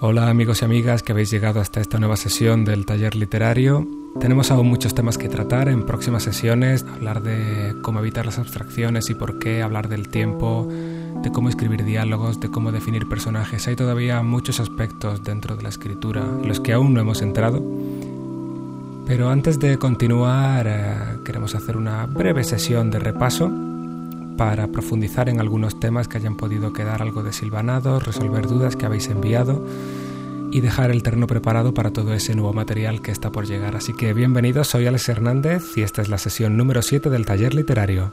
Hola amigos y amigas que habéis llegado hasta esta nueva sesión del taller literario. Tenemos aún muchos temas que tratar en próximas sesiones, hablar de cómo evitar las abstracciones y por qué, hablar del tiempo, de cómo escribir diálogos, de cómo definir personajes. Hay todavía muchos aspectos dentro de la escritura en los que aún no hemos entrado. Pero antes de continuar, eh, queremos hacer una breve sesión de repaso para profundizar en algunos temas que hayan podido quedar algo desilvanados, resolver dudas que habéis enviado y dejar el terreno preparado para todo ese nuevo material que está por llegar. Así que bienvenidos, soy Alex Hernández y esta es la sesión número 7 del taller literario.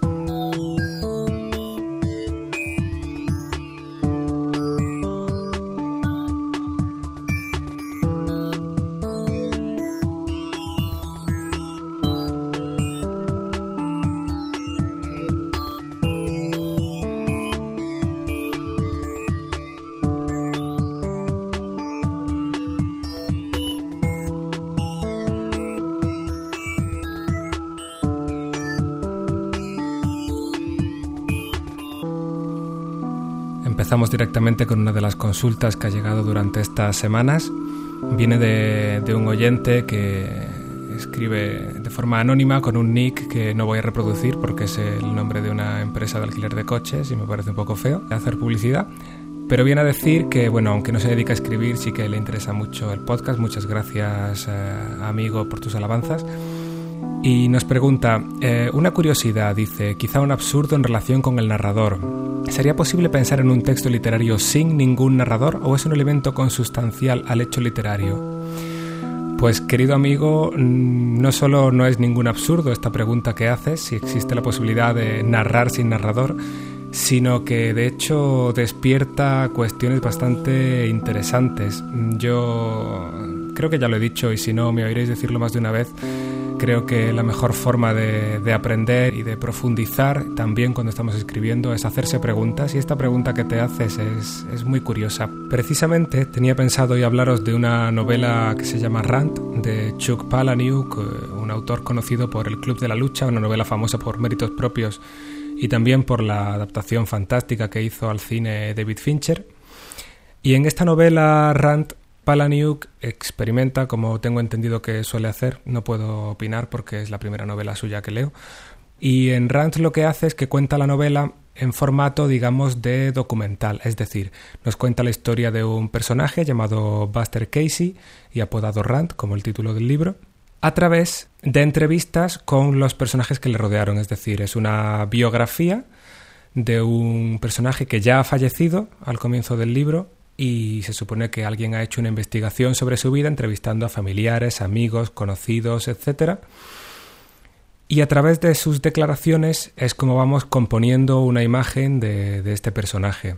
Empezamos directamente con una de las consultas que ha llegado durante estas semanas. Viene de, un oyente que escribe de forma anónima con un nick que no voy a reproducir porque es el nombre de una empresa de alquiler de coches y me parece un poco feo hacer publicidad. Pero viene a decir que, bueno, aunque no se dedica a escribir, sí que le interesa mucho el podcast. Muchas gracias, eh, amigo, por tus alabanzas. Y nos pregunta, eh, una curiosidad, dice, quizá un absurdo en relación con el narrador. ¿Sería posible pensar en un texto literario sin ningún narrador o es un elemento consustancial al hecho literario? Pues querido amigo, mm, no solo no es ningún absurdo esta pregunta que haces, si existe la posibilidad de narrar sin narrador, sino que de hecho despierta cuestiones bastante interesantes. Yo creo que ya lo he dicho y si no me oiréis decirlo más de una vez, Creo que la mejor forma de, aprender y de profundizar también cuando estamos escribiendo es hacerse preguntas y esta pregunta que te haces es, es muy curiosa. Precisamente tenía pensado hoy hablaros de una novela que se llama Rant de Chuck Palahniuk, eh, un autor conocido por El Club de la Lucha, una novela famosa por méritos propios y también por la adaptación fantástica que hizo al cine David Fincher. Y en esta novela Rant Palaniuk experimenta, como tengo entendido que suele hacer, no puedo opinar porque es la primera novela suya que leo, y en Rant lo que hace es que cuenta la novela en formato, digamos, de documental, es decir, nos cuenta la historia de un personaje llamado Buster Casey y apodado Rant, como el título del libro, a través de entrevistas con los personajes que le rodearon, es decir, es una biografía de un personaje que ya ha fallecido al comienzo del libro y se supone que alguien ha hecho una investigación sobre su vida entrevistando a familiares, amigos, conocidos, etc. Y a través de sus declaraciones es como vamos componiendo una imagen de, este personaje.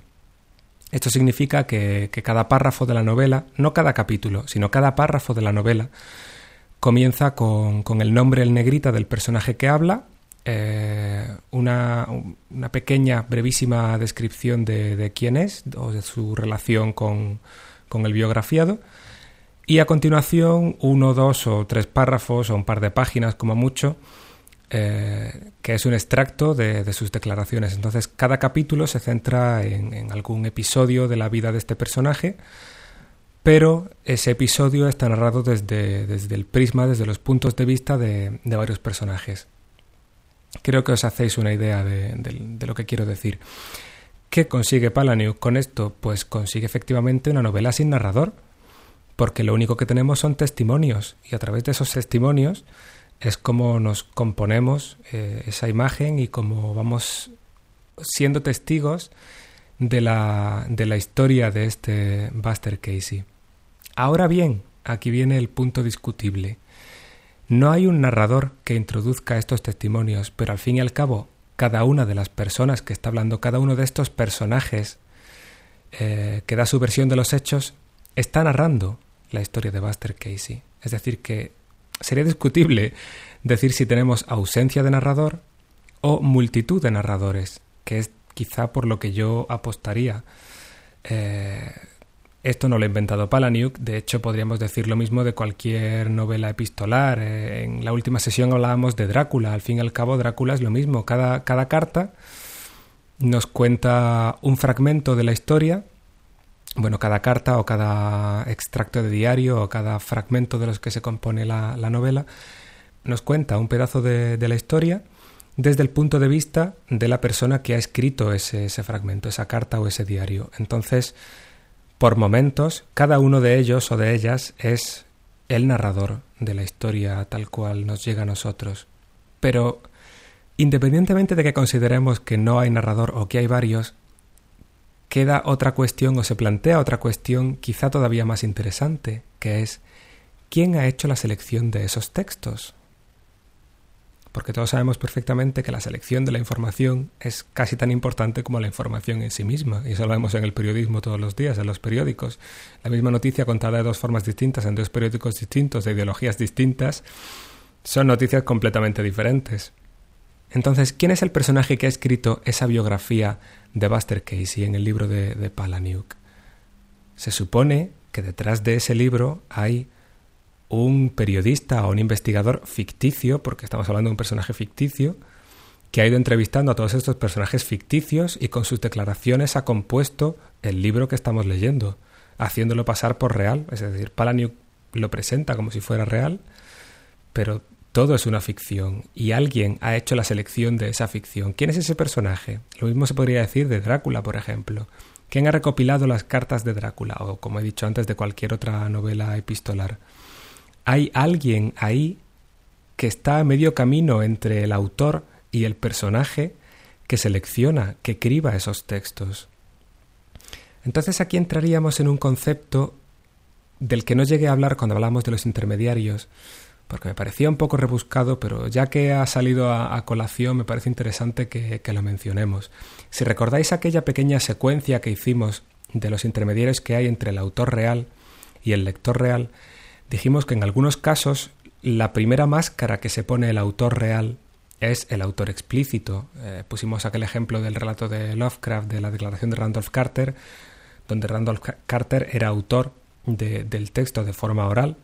Esto significa que, cada párrafo de la novela, no cada capítulo, sino cada párrafo de la novela, comienza con, con el nombre el negrita del personaje que habla eh, una, pequeña, brevísima descripción de, quién es o de su relación con, el biografiado. Y a continuación, uno, dos o tres párrafos o un par de páginas como mucho, eh, que es un extracto de, sus declaraciones. Entonces, cada capítulo se centra en, algún episodio de la vida de este personaje, pero ese episodio está narrado desde, desde el prisma, desde los puntos de vista de varios personajes. Creo que os hacéis una idea de, lo que quiero decir. ¿Qué consigue Palaniuk con esto? Pues consigue efectivamente una novela sin narrador, porque lo único que tenemos son testimonios, y a través de esos testimonios es como nos componemos eh, esa imagen y como vamos siendo testigos de la, de la historia de este Buster Casey. Ahora bien, aquí viene el punto discutible. No hay un narrador que introduzca estos testimonios, pero al fin y al cabo, cada una de las personas que está hablando, cada uno de estos personajes eh, que da su versión de los hechos, está narrando la historia de Buster Casey. Es decir, que sería discutible decir si tenemos ausencia de narrador o multitud de narradores, que es quizá por lo que yo apostaría. Eh, esto no lo ha inventado Palaniuk, de hecho podríamos decir lo mismo de cualquier novela epistolar. Eh, en la última sesión hablábamos de Drácula, al fin y al cabo Drácula es lo mismo, cada, cada carta nos cuenta un fragmento de la historia bueno, cada carta o cada extracto de diario o cada fragmento de los que se compone la, novela nos cuenta un pedazo de, la historia desde el punto de vista de la persona que ha escrito ese, ese fragmento, esa carta o ese diario. Entonces, por momentos, cada uno de ellos o de ellas es el narrador de la historia tal cual nos llega a nosotros. Pero, independientemente de que consideremos que no hay narrador o que hay varios, queda otra cuestión o se plantea otra cuestión quizá todavía más interesante, que es ¿quién ha hecho la selección de esos textos? Porque todos sabemos perfectamente que la selección de la información es casi tan importante como la información en sí misma, y eso lo vemos en el periodismo todos los días, en los periódicos. La misma noticia contada de dos formas distintas, en dos periódicos distintos, de ideologías distintas, son noticias completamente diferentes. Entonces, ¿quién es el personaje que ha escrito esa biografía de Buster Casey en el libro de, de Palaniuk? Se supone que detrás de ese libro hay un periodista o un investigador ficticio, porque estamos hablando de un personaje ficticio, que ha ido entrevistando a todos estos personajes ficticios y con sus declaraciones ha compuesto el libro que estamos leyendo, haciéndolo pasar por real. Es decir, Palaniuk lo presenta como si fuera real, pero todo es una ficción y alguien ha hecho la selección de esa ficción. ¿Quién es ese personaje? Lo mismo se podría decir de Drácula, por ejemplo. ¿Quién ha recopilado las cartas de Drácula? O, como he dicho antes, de cualquier otra novela epistolar. Hay alguien ahí que está a medio camino entre el autor y el personaje que selecciona, que criba esos textos. Entonces aquí entraríamos en un concepto del que no llegué a hablar cuando hablamos de los intermediarios, porque me parecía un poco rebuscado, pero ya que ha salido a, colación me parece interesante que, que, lo mencionemos. Si recordáis aquella pequeña secuencia que hicimos de los intermediarios que hay entre el autor real y el lector real, dijimos que en algunos casos la primera máscara que se pone el autor real es el autor explícito. Eh, pusimos aquel ejemplo del relato de Lovecraft, de la declaración de Randolph Carter, donde Randolph Carter era autor del texto de forma oral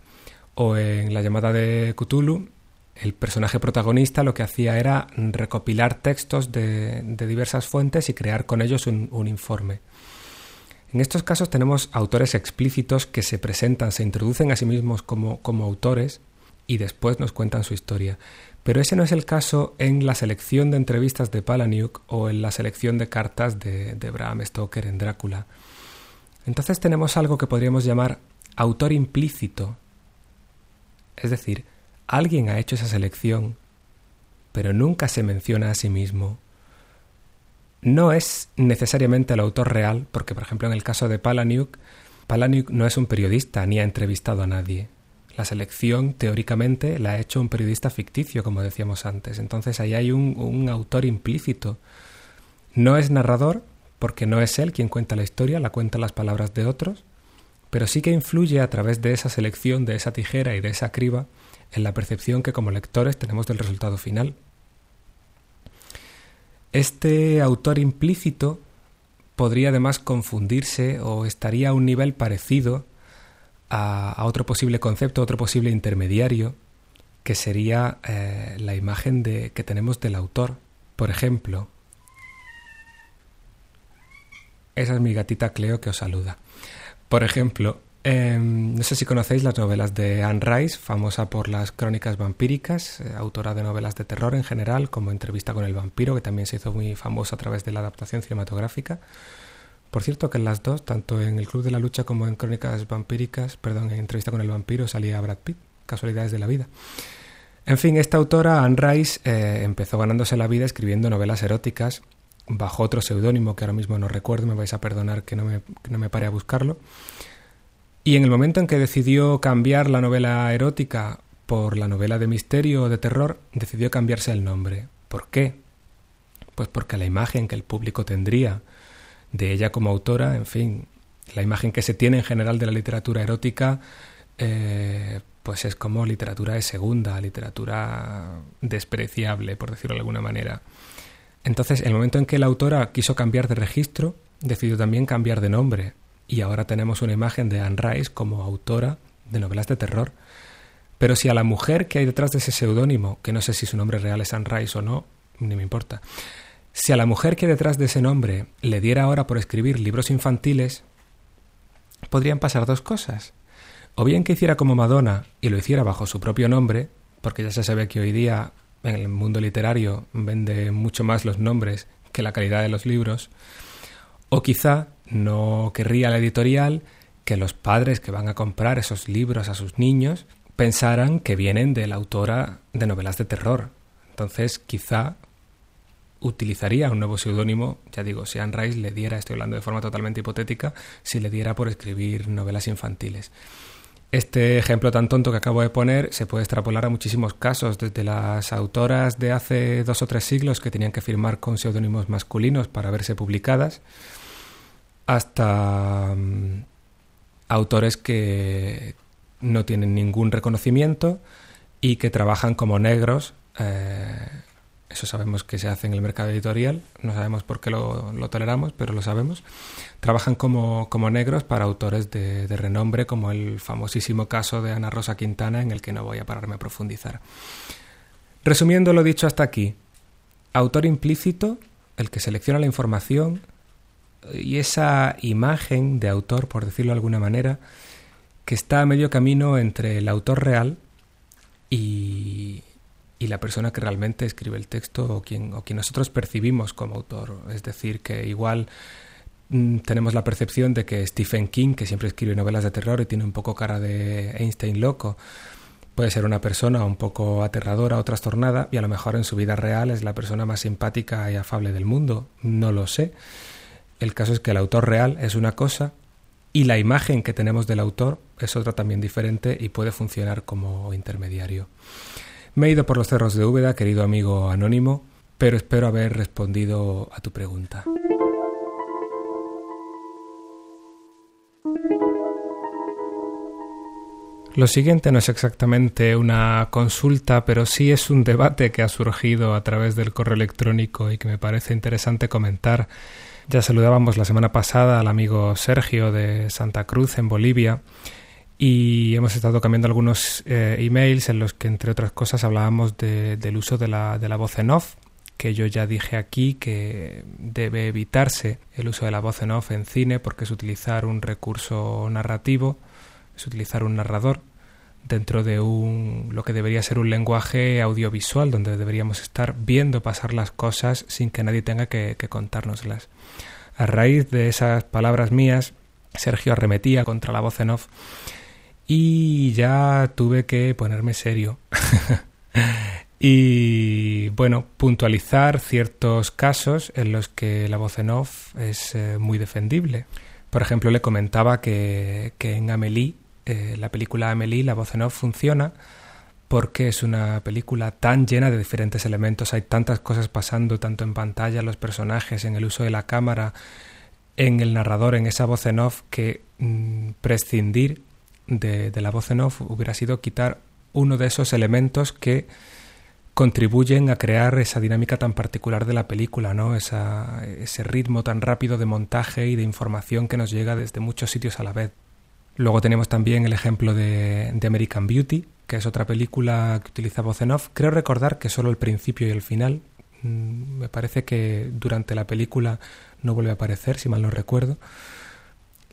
o en la llamada de Cthulhu, el personaje protagonista lo que hacía era recopilar textos de, diversas fuentes y crear con ellos un, informe. En estos casos tenemos autores explícitos que se presentan, se introducen a sí mismos como, autores y después nos cuentan su historia. Pero ese no es el caso en la selección de entrevistas de Palaniuk o en la selección de cartas de, de Bram Stoker en Drácula. Entonces tenemos algo que podríamos llamar autor implícito es decir, alguien ha hecho esa selección, pero nunca se menciona a sí mismo. No es necesariamente el autor real, porque por ejemplo en el caso de Palaniuk, Palaniuk no es un periodista ni ha entrevistado a nadie. La selección, teóricamente, la ha hecho un periodista ficticio, como decíamos antes. Entonces ahí hay un, un autor implícito. No es narrador, porque no es él quien cuenta la historia, la cuentan las palabras de otros, pero sí que influye a través de esa selección, de esa tijera y de esa criba en la percepción que como lectores tenemos del resultado final. Este autor implícito podría además confundirse o estaría a un nivel parecido a, otro posible concepto, otro posible intermediario, que sería eh, la imagen de, que tenemos del autor. Por ejemplo, esa es mi gatita Cleo que os saluda. Por ejemplo, em, no sé si conocéis las novelas de Anne Rice, famosa por las crónicas vampíricas, eh, autora de novelas de terror en general, como Entrevista con el vampiro, que también se hizo muy famosa a través de la adaptación cinematográfica. Por cierto, que en las dos, tanto en El Club de la Lucha como en Crónicas Vampíricas, perdón, en Entrevista con el vampiro, salía Brad Pitt, casualidades de la vida. En fin, esta autora, Anne Rice, eh, empezó ganándose la vida escribiendo novelas eróticas bajo otro seudónimo que ahora mismo no recuerdo, me vais a perdonar que no me, que no me pare a buscarlo. Y en el momento en que decidió cambiar la novela erótica por la novela de misterio o de terror, decidió cambiarse el nombre. ¿Por qué? Pues porque la imagen que el público tendría de ella como autora, en fin, la imagen que se tiene en general de la literatura erótica, eh, pues es como literatura de segunda, literatura despreciable, por decirlo de alguna manera. Entonces, el momento en que la autora quiso cambiar de registro, decidió también cambiar de nombre, y ahora tenemos una imagen de Anne Rice como autora de novelas de terror. Pero si a la mujer que hay detrás de ese seudónimo, que no sé si su nombre real es Anne Rice o no, ni me importa, si a la mujer que hay detrás de ese nombre le diera ahora por escribir libros infantiles, podrían pasar dos cosas. O bien que hiciera como Madonna y lo hiciera bajo su propio nombre, porque ya se sabe que hoy día en el mundo literario vende mucho más los nombres que la calidad de los libros, o quizá no querría la editorial que los padres que van a comprar esos libros a sus niños pensaran que vienen de la autora de novelas de terror. Entonces, quizá utilizaría un nuevo seudónimo, ya digo, si Anne Rice le diera, estoy hablando de forma totalmente hipotética, si le diera por escribir novelas infantiles. Este ejemplo tan tonto que acabo de poner se puede extrapolar a muchísimos casos, desde las autoras de hace dos o tres siglos que tenían que firmar con seudónimos masculinos para verse publicadas, hasta mm, autores que no tienen ningún reconocimiento y que trabajan como negros eh, eso sabemos que se hace en el mercado editorial, no sabemos por qué lo, toleramos, pero lo sabemos. Trabajan como, como negros para autores de, de, renombre, como el famosísimo caso de Ana Rosa Quintana, en el que no voy a pararme a profundizar. Resumiendo lo dicho hasta aquí, autor implícito, el que selecciona la información y esa imagen de autor, por decirlo de alguna manera, que está a medio camino entre el autor real y, y la persona que realmente escribe el texto o quien, o quien nosotros percibimos como autor. Es decir, que igual mm, tenemos la percepción de que Stephen King, que siempre escribe novelas de terror y tiene un poco cara de Einstein loco, puede ser una persona un poco aterradora o trastornada y a lo mejor en su vida real es la persona más simpática y afable del mundo. No lo sé. El caso es que el autor real es una cosa y la imagen que tenemos del autor es otra también diferente y puede funcionar como intermediario. Me he ido por los cerros de Úbeda, querido amigo anónimo, pero espero haber respondido a tu pregunta. Lo siguiente no es exactamente una consulta, pero sí es un debate que ha surgido a través del correo electrónico y que me parece interesante comentar. Ya saludábamos la semana pasada al amigo Sergio de Santa Cruz en Bolivia y hemos estado cambiando algunos eh, emails en los que, entre otras cosas, hablábamos del uso de la, de la voz en off, que yo ya dije aquí que debe evitarse el uso de la voz en off en cine porque es utilizar un recurso narrativo, es utilizar un narrador dentro de un lo que debería ser un lenguaje audiovisual donde deberíamos estar viendo pasar las cosas sin que nadie tenga que, que contárnoslas. A raíz de esas palabras mías, Sergio arremetía contra la voz en off y ya tuve que ponerme serio. y bueno, puntualizar ciertos casos en los que la voz en off es eh, muy defendible. Por ejemplo, le comentaba que, en Amélie, eh, la película Amélie, la voz en off funciona porque es una película tan llena de diferentes elementos, hay tantas cosas pasando, tanto en pantalla, los personajes, en el uso de la cámara, en el narrador, en esa voz en off, que mm, prescindir de, la voz en off hubiera sido quitar uno de esos elementos que contribuyen a crear esa dinámica tan particular de la película, ¿no? ese ritmo tan rápido de montaje y de información que nos llega desde muchos sitios a la vez. Luego tenemos también el ejemplo de, American Beauty, que es otra película que utiliza voz en off. Creo recordar que solo el principio y el final. Mm, me parece que durante la película no vuelve a aparecer, si mal no recuerdo.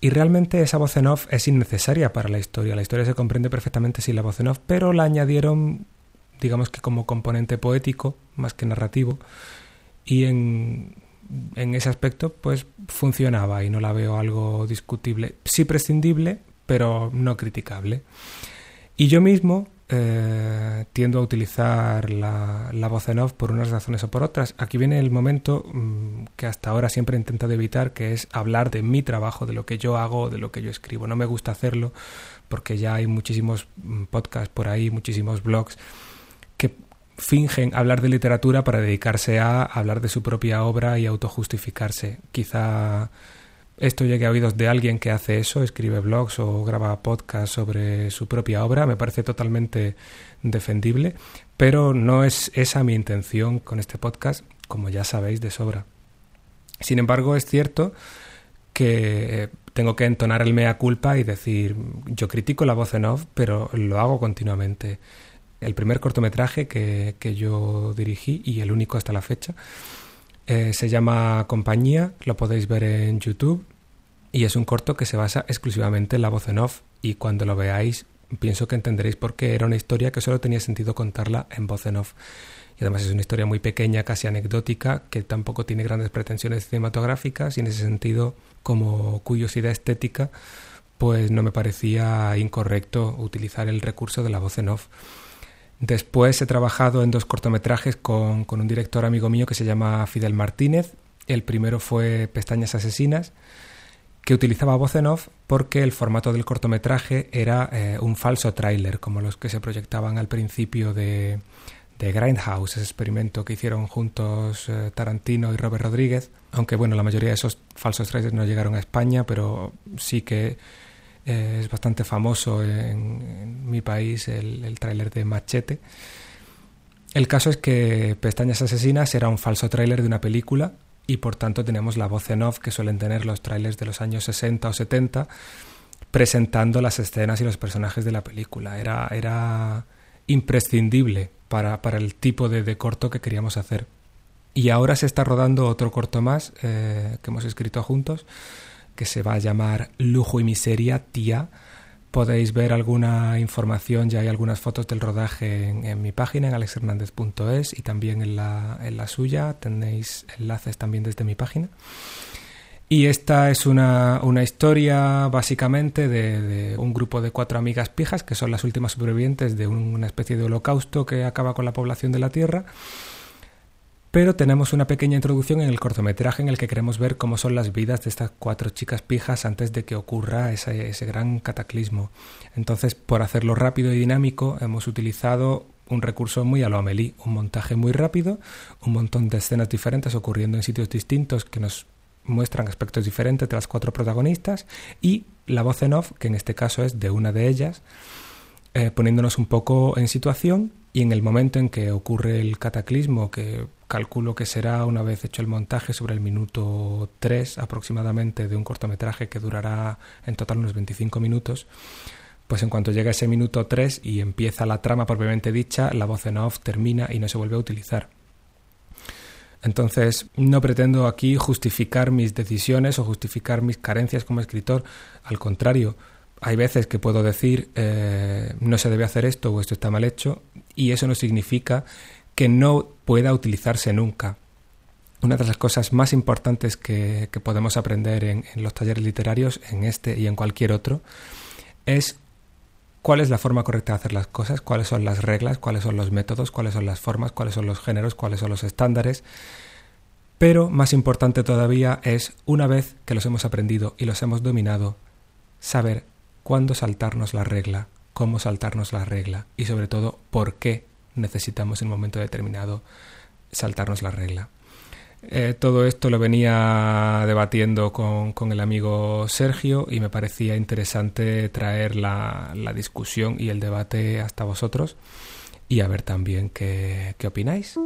Y realmente esa voz en off es innecesaria para la historia. La historia se comprende perfectamente sin la voz en off, pero la añadieron, digamos que como componente poético, más que narrativo. Y en, en ese aspecto, pues funcionaba y no la veo algo discutible. Sí prescindible, pero no criticable. Y yo mismo eh, tiendo a utilizar la, voz en off por unas razones o por otras. Aquí viene el momento mm, que hasta ahora siempre he intentado evitar, que es hablar de mi trabajo, de lo que yo hago, de lo que yo escribo. No me gusta hacerlo porque ya hay muchísimos mm, podcasts por ahí, muchísimos blogs que fingen hablar de literatura para dedicarse a hablar de su propia obra y autojustificarse. Quizá esto llegue a oídos de alguien que hace eso, escribe blogs o graba podcasts sobre su propia obra, me parece totalmente defendible, pero no es esa mi intención con este podcast, como ya sabéis de sobra. Sin embargo, es cierto que eh, tengo que entonar el mea culpa y decir, yo critico la voz en off, pero lo hago continuamente. El primer cortometraje que, que yo dirigí y el único hasta la fecha eh, se llama Compañía, lo podéis ver en YouTube y es un corto que se basa exclusivamente en la voz en off y cuando lo veáis pienso que entenderéis por qué era una historia que solo tenía sentido contarla en voz en off. Y además es una historia muy pequeña, casi anecdótica, que tampoco tiene grandes pretensiones cinematográficas y en ese sentido, como curiosidad estética, pues no me parecía incorrecto utilizar el recurso de la voz en off. Después he trabajado en dos cortometrajes con, con un director amigo mío que se llama Fidel Martínez. El primero fue Pestañas Asesinas, que utilizaba voz en off porque el formato del cortometraje era eh, un falso tráiler, como los que se proyectaban al principio de, de Grindhouse, ese experimento que hicieron juntos eh, Tarantino y Robert Rodríguez, aunque bueno, la mayoría de esos falsos trailers no llegaron a España, pero sí que eh, es bastante famoso en, mi país el, el tráiler de Machete. El caso es que Pestañas Asesinas era un falso tráiler de una película y por tanto tenemos la voz en off que suelen tener los trailers de los años 60 o 70 presentando las escenas y los personajes de la película. Era, era imprescindible para, para el tipo de, corto que queríamos hacer. Y ahora se está rodando otro corto más eh, que hemos escrito juntos, que se va a llamar Lujo y Miseria, Tía, Podéis ver alguna información, ya hay algunas fotos del rodaje en, mi página, en alexhernandez.es y también en la, en la suya. Tenéis enlaces también desde mi página. Y esta es una, una historia básicamente de, de, un grupo de cuatro amigas pijas que son las últimas supervivientes de una especie de holocausto que acaba con la población de la Tierra pero tenemos una pequeña introducción en el cortometraje en el que queremos ver cómo son las vidas de estas cuatro chicas pijas antes de que ocurra ese, gran cataclismo. Entonces, por hacerlo rápido y dinámico, hemos utilizado un recurso muy a lo Amelie, un montaje muy rápido, un montón de escenas diferentes ocurriendo en sitios distintos que nos muestran aspectos diferentes de las cuatro protagonistas y la voz en off, que en este caso es de una de ellas, eh, poniéndonos un poco en situación y en el momento en que ocurre el cataclismo, que calculo que será una vez hecho el montaje sobre el minuto 3 aproximadamente de un cortometraje que durará en total unos 25 minutos, pues en cuanto llega ese minuto 3 y empieza la trama propiamente dicha, la voz en off termina y no se vuelve a utilizar. Entonces, no pretendo aquí justificar mis decisiones o justificar mis carencias como escritor, al contrario, hay veces que puedo decir eh, no se debe hacer esto o esto está mal hecho y eso no significa que no pueda utilizarse nunca. Una de las cosas más importantes que, podemos aprender en, los talleres literarios, en este y en cualquier otro, es cuál es la forma correcta de hacer las cosas, cuáles son las reglas, cuáles son los métodos, cuáles son las formas, cuáles son los géneros, cuáles son los estándares. Pero más importante todavía es, una vez que los hemos aprendido y los hemos dominado, saber cuándo saltarnos la regla, cómo saltarnos la regla y sobre todo por qué necesitamos en un momento determinado saltarnos la regla. Eh, todo esto lo venía debatiendo con, con, el amigo Sergio y me parecía interesante traer la, la, discusión y el debate hasta vosotros y a ver también qué, qué opináis.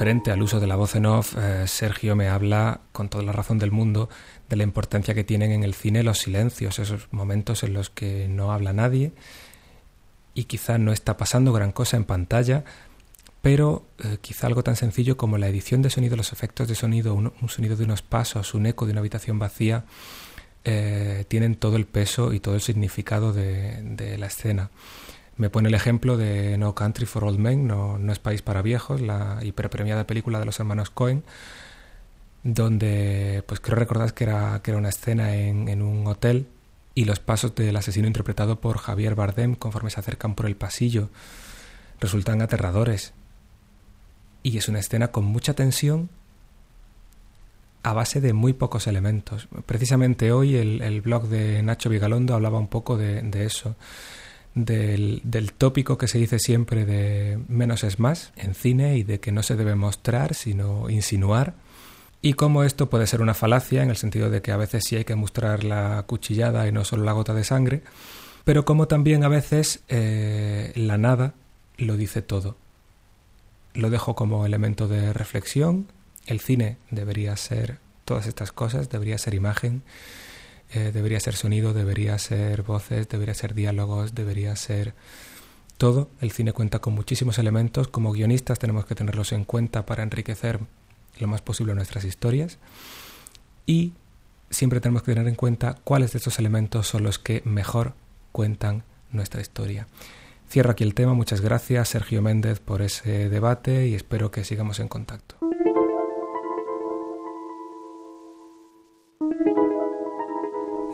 Frente al uso de la voz en off, eh, Sergio me habla con toda la razón del mundo de la importancia que tienen en el cine los silencios, esos momentos en los que no habla nadie y quizá no está pasando gran cosa en pantalla, pero eh, quizá algo tan sencillo como la edición de sonido, los efectos de sonido, un, sonido de unos pasos, un eco de una habitación vacía, eh, tienen todo el peso y todo el significado de la escena. Me pone el ejemplo de No Country for Old Men, No, no es País para Viejos, la hiperpremiada película de los hermanos Cohen, donde pues creo recordar que era, que era una escena en, en un hotel y los pasos del asesino interpretado por Javier Bardem conforme se acercan por el pasillo resultan aterradores. Y es una escena con mucha tensión a base de muy pocos elementos. Precisamente hoy el, el blog de Nacho Vigalondo hablaba un poco de, de eso del, del, tópico que se dice siempre de menos es más en cine y de que no se debe mostrar sino insinuar y cómo esto puede ser una falacia en el sentido de que a veces sí hay que mostrar la cuchillada y no solo la gota de sangre, pero como también a veces eh, la nada lo dice todo. Lo dejo como elemento de reflexión. El cine debería ser todas estas cosas, debería ser imagen, eh, debería ser sonido, debería ser voces, debería ser diálogos, debería ser todo. El cine cuenta con muchísimos elementos. Como guionistas tenemos que tenerlos en cuenta para enriquecer lo más posible nuestras historias. Y siempre tenemos que tener en cuenta cuáles de estos elementos son los que mejor cuentan nuestra historia. Cierro aquí el tema. Muchas gracias Sergio Méndez por ese debate y espero que sigamos en contacto.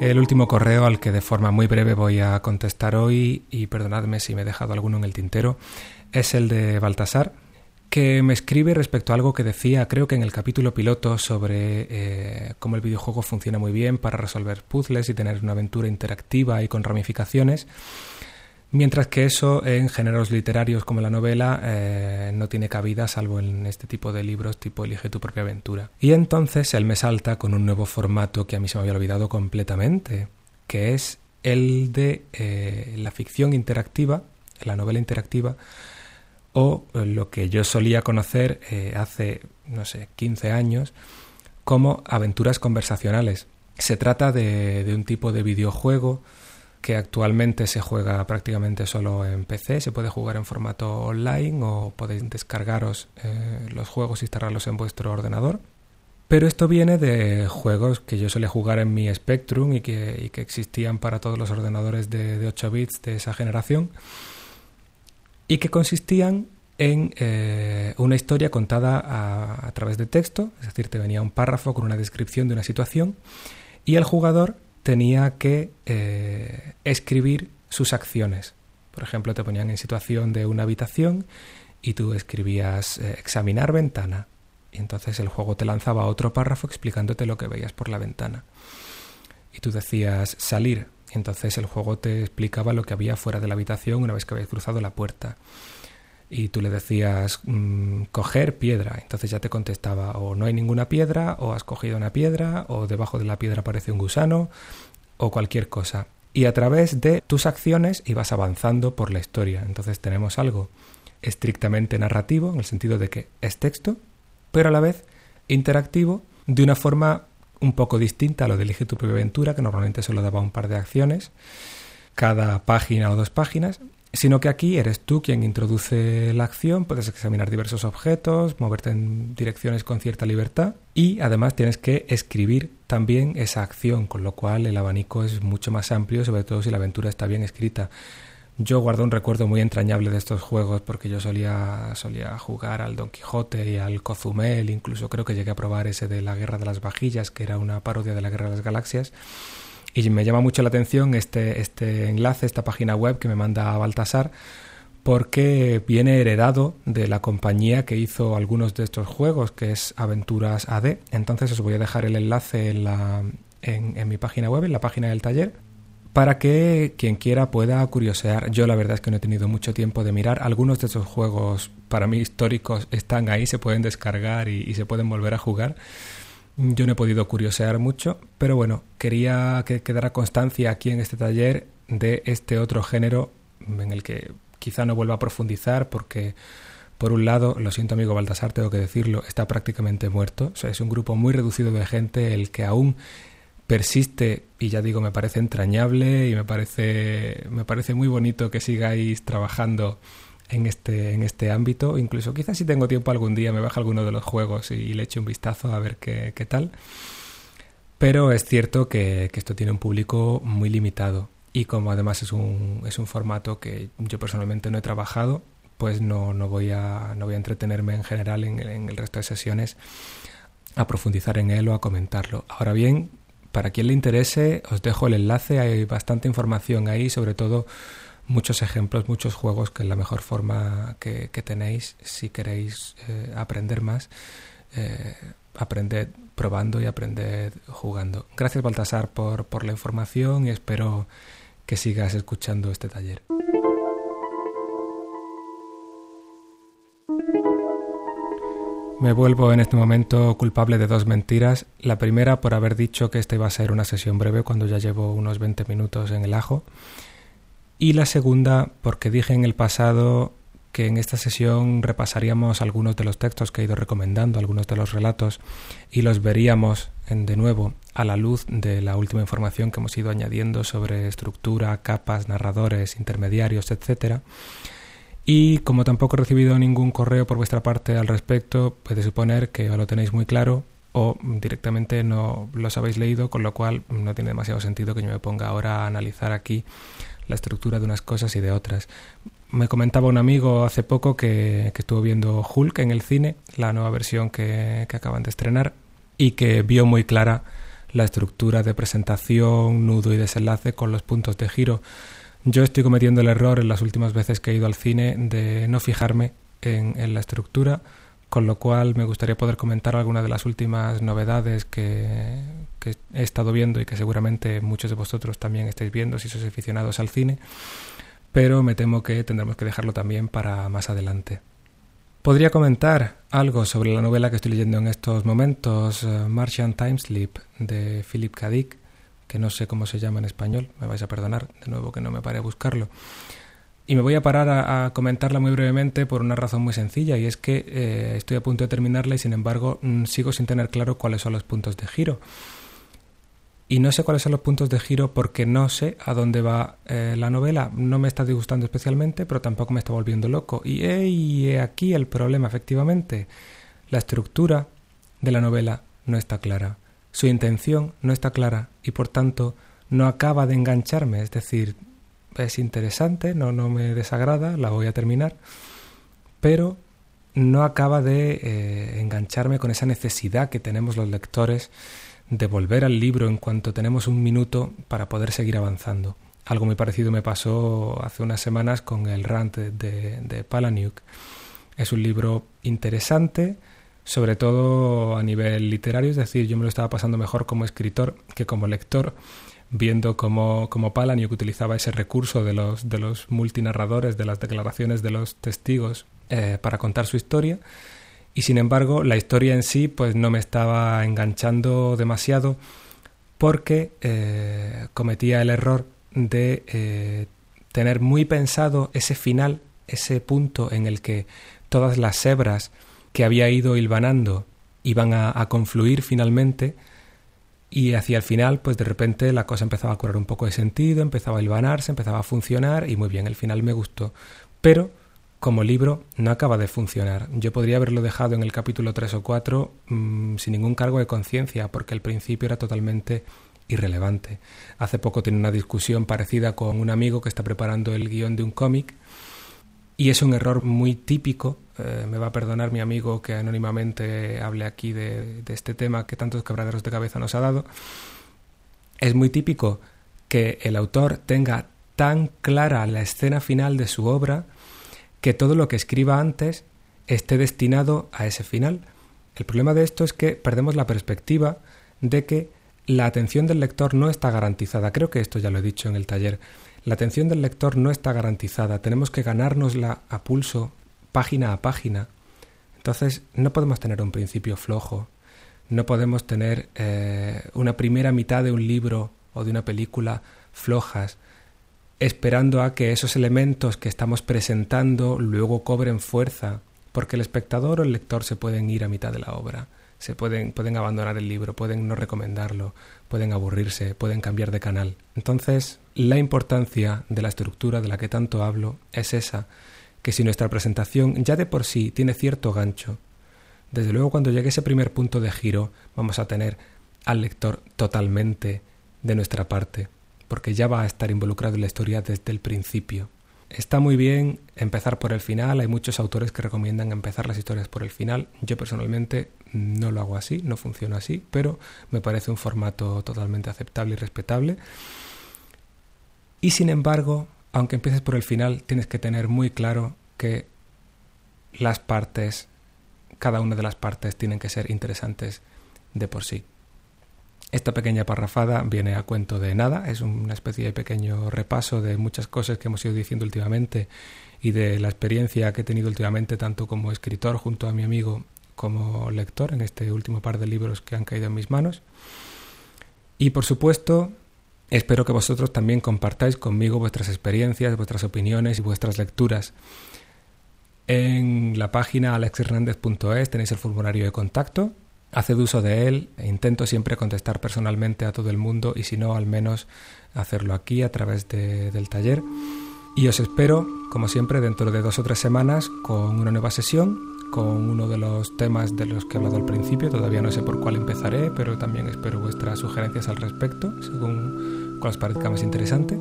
El último correo al que de forma muy breve voy a contestar hoy, y perdonadme si me he dejado alguno en el tintero, es el de Baltasar, que me escribe respecto a algo que decía, creo que en el capítulo piloto, sobre eh, cómo el videojuego funciona muy bien para resolver puzzles y tener una aventura interactiva y con ramificaciones. Mientras que eso en géneros literarios como la novela eh, no tiene cabida salvo en este tipo de libros tipo Elige tu propia aventura. Y entonces él me salta con un nuevo formato que a mí se me había olvidado completamente, que es el de eh, la ficción interactiva, la novela interactiva, o lo que yo solía conocer eh, hace, no sé, 15 años, como aventuras conversacionales. Se trata de, de un tipo de videojuego que actualmente se juega prácticamente solo en PC, se puede jugar en formato online o podéis descargaros eh, los juegos y instalarlos en vuestro ordenador. Pero esto viene de juegos que yo solía jugar en mi Spectrum y que, existían para todos los ordenadores de, 8 bits de esa generación y que consistían en eh, una historia contada a, través de texto, es decir, te venía un párrafo con una descripción de una situación y el jugador tenía que eh, escribir sus acciones. Por ejemplo, te ponían en situación de una habitación y tú escribías eh, examinar ventana. Y entonces el juego te lanzaba otro párrafo explicándote lo que veías por la ventana. Y tú decías salir. Y entonces el juego te explicaba lo que había fuera de la habitación una vez que habías cruzado la puerta y tú le decías mm, coger piedra, entonces ya te contestaba o no hay ninguna piedra, o has cogido una piedra, o debajo de la piedra aparece un gusano, o cualquier cosa. Y a través de tus acciones ibas avanzando por la historia. Entonces tenemos algo estrictamente narrativo, en el sentido de que es texto, pero a la vez interactivo, de una forma un poco distinta a lo de Elige tu propia aventura, que normalmente solo daba un par de acciones, cada página o dos páginas, sino que aquí eres tú quien introduce la acción, puedes examinar diversos objetos, moverte en direcciones con cierta libertad y además tienes que escribir también esa acción, con lo cual el abanico es mucho más amplio, sobre todo si la aventura está bien escrita. Yo guardo un recuerdo muy entrañable de estos juegos porque yo solía, solía jugar al Don Quijote y al Cozumel, incluso creo que llegué a probar ese de la Guerra de las Vajillas, que era una parodia de la Guerra de las Galaxias. Y me llama mucho la atención este, este enlace, esta página web que me manda Baltasar, porque viene heredado de la compañía que hizo algunos de estos juegos, que es Aventuras AD. Entonces os voy a dejar el enlace en, la, en, mi página web, en la página del taller, para que quien quiera pueda curiosear. Yo la verdad es que no he tenido mucho tiempo de mirar. Algunos de esos juegos para mí históricos están ahí, se pueden descargar y se pueden volver a jugar. Yo no he podido curiosear mucho, pero bueno, quería que quedara constancia aquí en este taller de este otro género en el que quizá no vuelva a profundizar porque por un lado, lo siento amigo Baltasar, tengo que decirlo, está prácticamente muerto. O sea, es un grupo muy reducido de gente el que aún persiste y ya digo, me parece entrañable y me parece, me parece muy bonito que sigáis trabajando en este, en este ámbito. Incluso quizás si tengo tiempo algún día me baja alguno de los juegos y, le eche un vistazo a ver qué, qué tal. Pero es cierto que, que, esto tiene un público muy limitado y como además es un, es un formato que yo personalmente no he trabajado, pues no, no, voy, a, no voy a entretenerme en general en, en el resto de sesiones a profundizar en él o a comentarlo. Ahora bien, para quien le interese, os dejo el enlace, hay bastante información ahí, sobre todo muchos ejemplos, muchos juegos que es la mejor forma que, tenéis si queréis eh, aprender más. Eh, aprended probando y aprended jugando. Gracias Baltasar por, por la información y espero que sigas escuchando este taller. Me vuelvo en este momento culpable de dos mentiras. La primera por haber dicho que esta iba a ser una sesión breve cuando ya llevo unos 20 minutos en el ajo. Y la segunda, porque dije en el pasado que en esta sesión repasaríamos algunos de los textos que he ido recomendando, algunos de los relatos, y los veríamos de nuevo a la luz de la última información que hemos ido añadiendo sobre estructura, capas, narradores, intermediarios, etc. Y como tampoco he recibido ningún correo por vuestra parte al respecto, puede suponer que lo tenéis muy claro o directamente no los habéis leído, con lo cual no tiene demasiado sentido que yo me ponga ahora a analizar aquí la estructura de unas cosas y de otras. Me comentaba un amigo hace poco que, estuvo viendo Hulk en el cine, la nueva versión que, acaban de estrenar, y que vio muy clara la estructura de presentación, nudo y desenlace con los puntos de giro. Yo estoy cometiendo el error en las últimas veces que he ido al cine de no fijarme en, en la estructura con lo cual me gustaría poder comentar algunas de las últimas novedades que, he estado viendo y que seguramente muchos de vosotros también estáis viendo si sois aficionados al cine, pero me temo que tendremos que dejarlo también para más adelante. Podría comentar algo sobre la novela que estoy leyendo en estos momentos, eh, Martian Time Sleep, de Philip K. Dick, que no sé cómo se llama en español, me vais a perdonar, de nuevo que no me pare a buscarlo. Y me voy a parar a, comentarla muy brevemente por una razón muy sencilla, y es que eh, estoy a punto de terminarla y sin embargo mm, sigo sin tener claro cuáles son los puntos de giro. Y no sé cuáles son los puntos de giro porque no sé a dónde va eh, la novela. No me está disgustando especialmente, pero tampoco me está volviendo loco. Y he aquí el problema, efectivamente. La estructura de la novela no está clara. Su intención no está clara y por tanto no acaba de engancharme. Es decir, es interesante, no, no me desagrada, la voy a terminar, pero no acaba de eh, engancharme con esa necesidad que tenemos los lectores de volver al libro en cuanto tenemos un minuto para poder seguir avanzando. Algo muy parecido me pasó hace unas semanas con el rant de, de Palaniuk. Es un libro interesante, sobre todo a nivel literario, es decir, yo me lo estaba pasando mejor como escritor que como lector, viendo cómo, cómo Palaniuk utilizaba ese recurso de los, de los multinarradores, de las declaraciones de los testigos eh, para contar su historia. Y sin embargo, la historia en sí pues no me estaba enganchando demasiado porque eh, cometía el error de eh, tener muy pensado ese final, ese punto en el que todas las hebras que había ido hilvanando iban a confluir finalmente y hacia el final, pues de repente la cosa empezaba a cobrar un poco de sentido, empezaba a hilvanarse, empezaba a funcionar y muy bien, el final me gustó. Pero como libro no acaba de funcionar. Yo podría haberlo dejado en el capítulo 3 o 4 mm, sin ningún cargo de conciencia, porque el principio era totalmente irrelevante. Hace poco tenía una discusión parecida con un amigo que está preparando el guion de un cómic y es un error muy típico, eh, me va a perdonar mi amigo que anónimamente hable aquí de, este tema que tantos quebraderos de cabeza nos ha dado. Es muy típico que el autor tenga tan clara la escena final de su obra que todo lo que escriba antes esté destinado a ese final. El problema de esto es que perdemos la perspectiva de que la atención del lector no está garantizada. Creo que esto ya lo he dicho en el taller. La atención del lector no está garantizada, tenemos que ganárnosla a pulso, página a página. Entonces no podemos tener un principio flojo, no podemos tener eh, una primera mitad de un libro o de una película flojas, esperando a que esos elementos que estamos presentando luego cobren fuerza, porque el espectador o el lector se pueden ir a mitad de la obra se pueden, pueden abandonar el libro, pueden no recomendarlo, pueden aburrirse, pueden cambiar de canal. Entonces, la importancia de la estructura de la que tanto hablo es esa, que si nuestra presentación ya de por sí tiene cierto gancho, desde luego cuando llegue ese primer punto de giro vamos a tener al lector totalmente de nuestra parte, porque ya va a estar involucrado en la historia desde el principio. Está muy bien empezar por el final, hay muchos autores que recomiendan empezar las historias por el final. Yo personalmente no lo hago así, no funciona así, pero me parece un formato totalmente aceptable y respetable. Y sin embargo, aunque empieces por el final, tienes que tener muy claro que las partes, cada una de las partes tienen que ser interesantes de por sí. Esta pequeña parrafada viene a cuento de nada, es una especie de pequeño repaso de muchas cosas que hemos ido diciendo últimamente y de la experiencia que he tenido últimamente tanto como escritor junto a mi amigo como lector en este último par de libros que han caído en mis manos. Y por supuesto, espero que vosotros también compartáis conmigo vuestras experiencias, vuestras opiniones y vuestras lecturas. En la página alexhernandez.es tenéis el formulario de contacto haced uso de él. Intento siempre contestar personalmente a todo el mundo y si no, al menos hacerlo aquí a través del taller. Y os espero, como siempre, dentro de dos o tres semanas con una nueva sesión, con uno de los temas de los que he hablado al principio. Todavía no sé por cuál empezaré, pero también espero vuestras sugerencias al respecto, según cuál os parezca más interesante.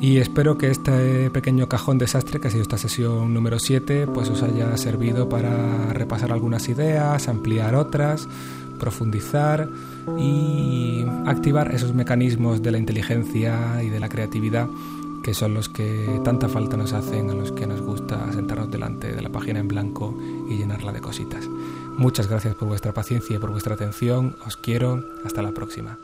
Y espero que este pequeño cajón desastre, que ha sido esta sesión número 7, pues os haya servido para repasar algunas ideas, ampliar otras, profundizar y activar esos mecanismos de la inteligencia y de la creatividad que son los que tanta falta nos hacen, a los que nos gusta sentarnos delante de la página en blanco y llenarla de cositas. Muchas gracias por vuestra paciencia y por vuestra atención. Os quiero. Hasta la próxima.